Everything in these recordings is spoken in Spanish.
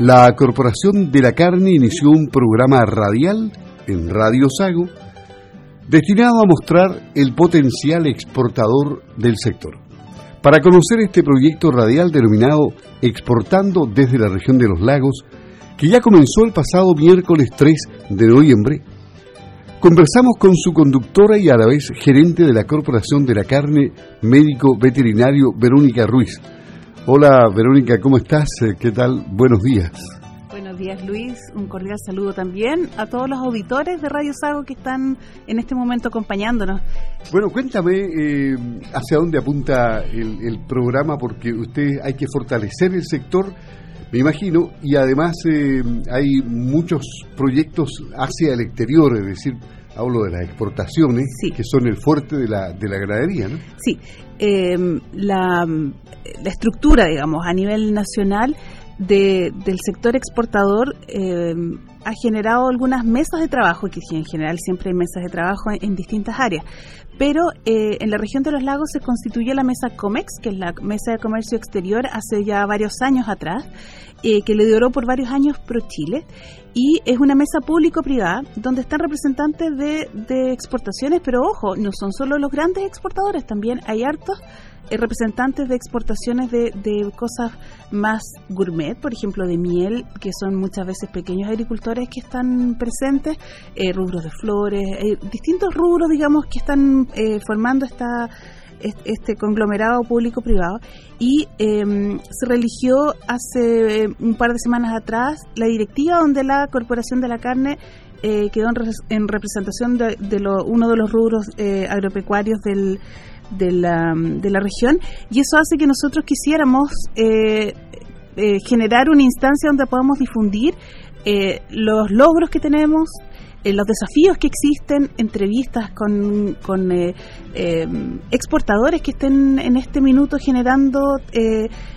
la Corporación de la Carne inició un programa radial en Radio Sago destinado a mostrar el potencial exportador del sector. Para conocer este proyecto radial denominado Exportando desde la región de los lagos, que ya comenzó el pasado miércoles 3 de noviembre, conversamos con su conductora y a la vez gerente de la Corporación de la Carne, médico veterinario Verónica Ruiz. Hola Verónica, ¿cómo estás? ¿Qué tal? Buenos días. Buenos días Luis, un cordial saludo también a todos los auditores de Radio Sago que están en este momento acompañándonos. Bueno, cuéntame eh, hacia dónde apunta el, programa porque usted hay que fortalecer el sector, me imagino, y además eh, hay muchos proyectos hacia el exterior, es decir, hablo de las exportaciones, que son el fuerte de la, de la ganadería, ¿no? Sí, em, la, la, estructura, digamos, a nivel nacional de, del sector exportador em, ha generado algunas mesas de trabajo, que en general siempre hay mesas de trabajo en, distintas áreas, pero eh, en la región de los lagos se constituyó la mesa COMEX, que es la Mesa de Comercio Exterior, hace ya varios años atrás, eh, que lideró por varios años ProChile, y es una mesa público-privada donde están representantes de, de exportaciones, pero ojo, no son solo los grandes exportadores, también hay hartos eh, representantes de exportaciones de, de, cosas más gourmet, por ejemplo, de miel, que son muchas veces pequeños agricultores que están presentes, eh, rubros de flores, eh, distintos rubros, digamos, que están formando esta este conglomerado público-privado y em, se religió hace un par de semanas atrás la directiva donde la Corporación de la Carne quedó en, representación de, de lo, uno de los rubros agropecuarios del, de la, de la región. Y eso hace que nosotros quisiéramos eh, eh, generar una instancia donde podamos difundir eh, los logros que tenemos, eh, los desafíos que existen, entrevistas con, con eh, eh, exportadores que estén en este minuto generando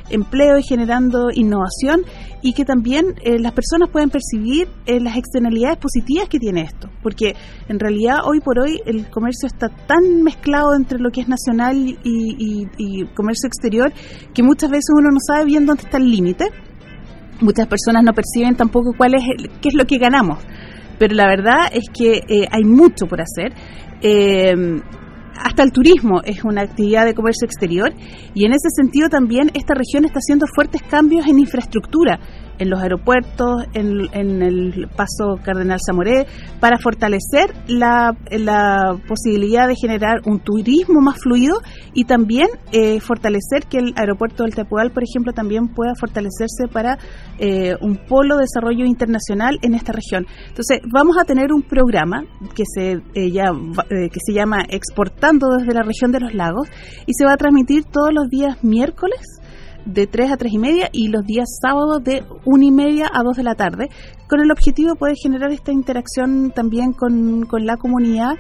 empleo y generando innovación y que también las personas pueden percibir las externalidades positivas que tiene esto, porque en realidad hoy por hoy el comercio está tan mezclado entre lo que es nacional y, y comercio exterior que muchas veces uno no sabe bien dónde está el límite. Muchas personas no perciben tampoco cuál es qué es lo que ganamos pero la verdad es que eh, hay mucho por hacer. Eh, hasta el turismo es una actividad de comercio exterior y en ese sentido también esta región está haciendo fuertes cambios en infraestructura en los aeropuertos, en, el paso Cardenal Zamoré, para fortalecer la, posibilidad de generar un turismo más fluido y también eh, fortalecer que el aeropuerto del Tepual, por ejemplo, también pueda fortalecerse para eh, un polo de desarrollo internacional en esta región. Entonces, vamos a tener un programa que se, eh, ya, que se llama Exportando desde la región de los lagos y se va a transmitir todos los días miércoles de 3 a 3 y media y los días sábados de 1 y media a 2 de la tarde, con el objetivo de poder generar esta interacción también con, con la comunidad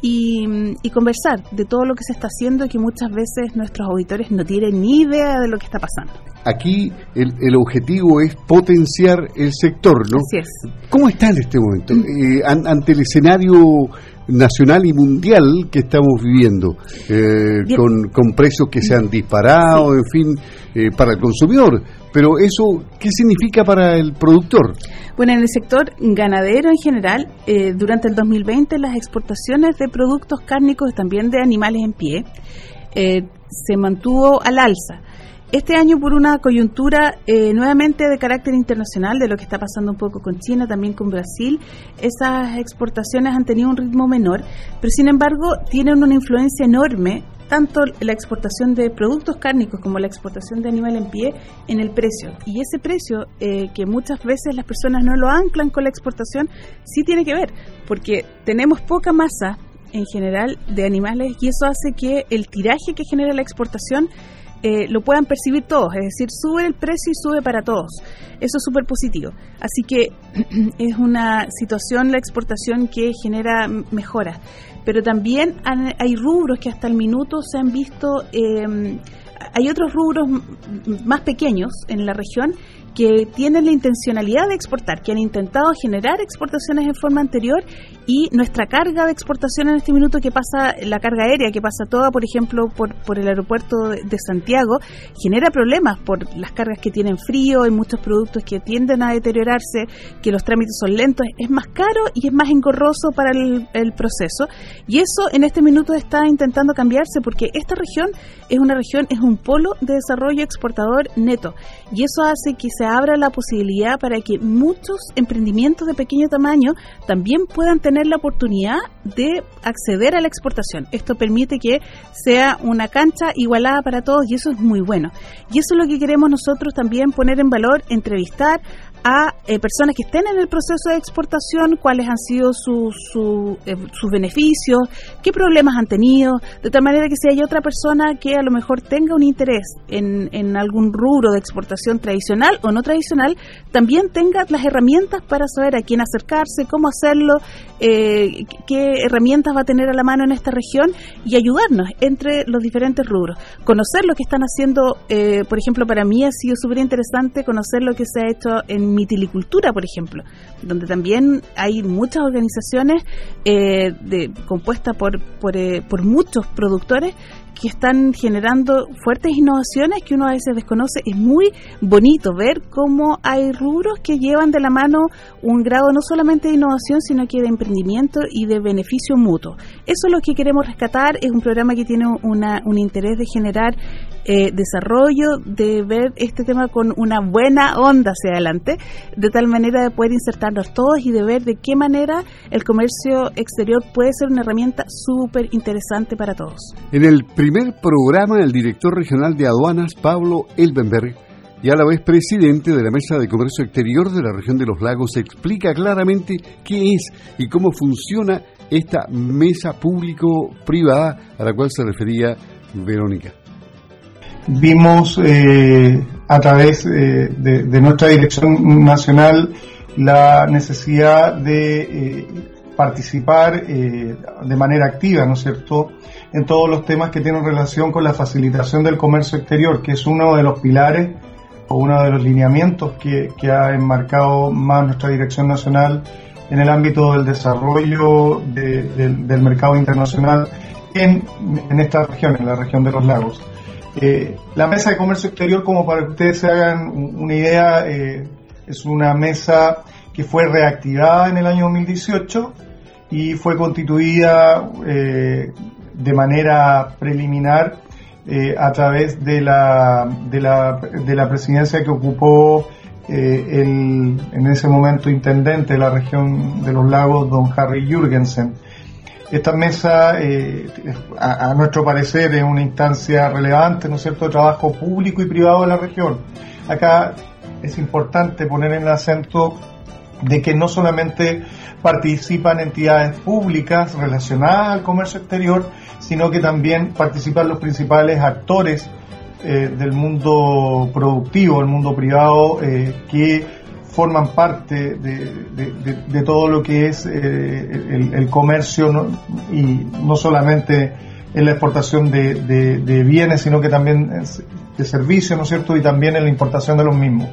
y, conversar de todo lo que se está haciendo y que muchas veces nuestros auditores no tienen ni idea de lo que está pasando. Aquí el, el objetivo es potenciar el sector, ¿no? Así es. ¿Cómo está en este momento? Eh, ante el escenario nacional y mundial que estamos viviendo, eh, con, con, precios que se han disparado, en fin, eh, para el consumidor. Pero eso, ¿qué significa para el productor? Bueno, en el sector ganadero en general, eh, durante el 2020 las exportaciones de productos cárnicos y también de animales en pie se mantuvo al alza. Este año por una coyuntura eh, nuevamente de carácter internacional, de lo que está pasando un poco con China, también con Brasil, esas exportaciones han tenido un ritmo menor, pero sin embargo tienen una influencia enorme tanto la exportación de productos cárnicos como la exportación de animal en pie en el precio. Y ese precio, eh, que muchas veces las personas no lo anclan con la exportación, sí tiene que ver, porque tenemos poca masa en general de animales y eso hace que el tiraje que genera la exportación eh, lo puedan percibir todos, es decir, sube el precio y sube para todos. Eso es súper positivo. Así que es una situación, la exportación, que genera mejoras. Pero también hay rubros que hasta el minuto se han visto... Eh, hay otros rubros más pequeños en la región que tienen la intencionalidad de exportar, que han intentado generar exportaciones en forma anterior y nuestra carga de exportación en este minuto que pasa, la carga aérea que pasa toda, por ejemplo, por, el aeropuerto de, Santiago, genera problemas por las cargas que tienen frío, hay muchos productos que tienden a deteriorarse, que los trámites son lentos, es más caro y es más engorroso para el proceso. Y eso en este minuto está intentando cambiarse porque esta región es una región, es un polo de desarrollo exportador neto. Y eso hace que se abra la posibilidad para que muchos emprendimientos de pequeño tamaño también puedan tener la oportunidad de acceder a la exportación. Esto permite que sea una cancha igualada para todos y eso es muy bueno. Y eso es lo que queremos nosotros también poner en valor, entrevistar a eh, personas que estén en el proceso de exportación, cuáles han sido su, eh, sus beneficios, qué problemas han tenido, de tal manera que si hay otra persona que a lo mejor tenga un interés en, en algún rubro de exportación tradicional o no tradicional, también tenga las herramientas para saber a quién acercarse, cómo hacerlo, eh, qué herramientas va a tener a la mano en esta región y ayudarnos entre los diferentes rubros. Conocer lo que están haciendo, por ejemplo, para mí ha sido súper interesante conocer lo que se ha hecho en mitilicultura, por ejemplo, donde también hay muchas organizaciones eh, de, compuestas por, por, eh, por muchos productores que están generando fuertes innovaciones que uno a veces desconoce. Es muy bonito ver cómo hay rubros que llevan de la mano un grado no solamente de innovación, sino que de emprendimiento y de beneficio mutuo. Eso es lo que queremos rescatar. Es un programa que tiene una, un interés de generar eh, desarrollo, de ver este tema con una buena onda hacia adelante, de tal manera de poder insertarnos todos y de ver de qué manera el comercio exterior puede ser una herramienta súper interesante para todos. En el primer programa, el director regional de aduanas, Pablo Elbenberg, y a la vez presidente de la Mesa de Comercio Exterior de la región de los lagos, explica claramente qué es y cómo funciona esta mesa público-privada a la cual se refería Verónica vimos eh, a través eh, de, nuestra dirección nacional la necesidad de eh, participar de manera activa, ¿no es cierto?, en todos los temas que tienen relación con la facilitación del comercio exterior, que es uno de los pilares o uno de los lineamientos que, ha enmarcado más nuestra dirección nacional en el ámbito del desarrollo del mercado internacional en esta región, en la región de los lagos. Eh, la mesa de comercio exterior, como para que ustedes se hagan una idea, eh, es una mesa que fue reactivada en el año 2018 y fue constituida eh, de manera preliminar a través de la, de la, de la presidencia que ocupó el, en ese momento intendente de la región de los lagos, don Harry Jürgensen. Esta mesa, eh, a, nuestro parecer, es una instancia relevante, ¿no es cierto?, de trabajo público y privado de la región. Acá es importante poner en acento de que no solamente participan entidades públicas relacionadas al comercio exterior, sino que también participan los principales actores eh, del mundo productivo, el mundo privado, eh, que forman parte de, todo lo que es eh, el, comercio y no solamente en la exportación de, bienes, sino que también de servicios, ¿no es cierto? Y también en la importación de los mismos.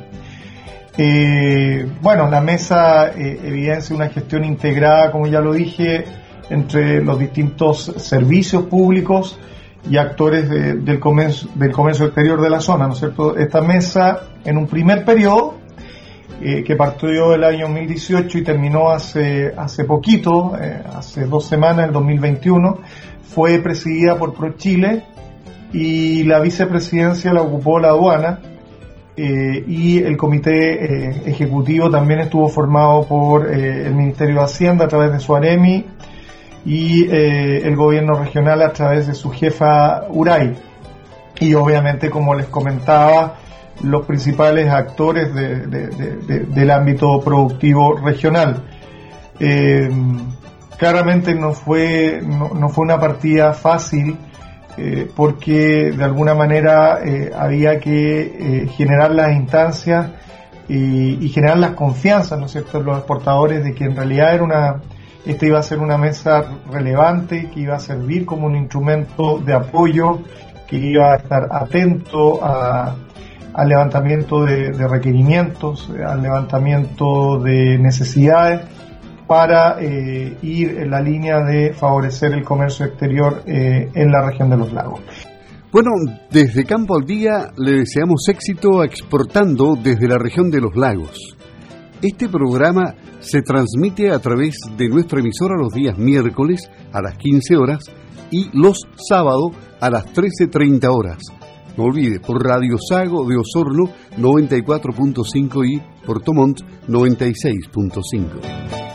Eh, bueno, la mesa eh, evidencia una gestión integrada, como ya lo dije, entre los distintos servicios públicos y actores del, comercio, del comercio exterior de la zona, ¿no es cierto? Esta mesa, en un primer periodo, eh, que partió el año 2018 y terminó hace, hace poquito, eh, hace dos semanas, el 2021, fue presidida por ProChile y la vicepresidencia la ocupó la aduana eh, y el comité ejecutivo también estuvo formado por el Ministerio de Hacienda a través de su AREMI y el gobierno regional a través de su jefa URAI. Y obviamente, como les comentaba, los principales actores del ámbito productivo regional. Eh, claramente no fue, no, fue una partida fácil eh, porque de alguna manera eh, había que generar las instancias y, generar las confianzas, ¿no es cierto?, los exportadores de que en realidad era una, esta iba a ser una mesa relevante, que iba a servir como un instrumento de apoyo que iba a estar atento al levantamiento de, requerimientos, al levantamiento de necesidades para eh, ir en la línea de favorecer el comercio exterior eh, en la región de los lagos. Bueno, desde Campo al Día le deseamos éxito exportando desde la región de los lagos. Este programa se transmite a través de nuestra emisora los días miércoles a las 15 horas y los sábados a las 13.30 horas. No olvide, por Radio Sago de Osorno 94.5 y por Tomont 96.5.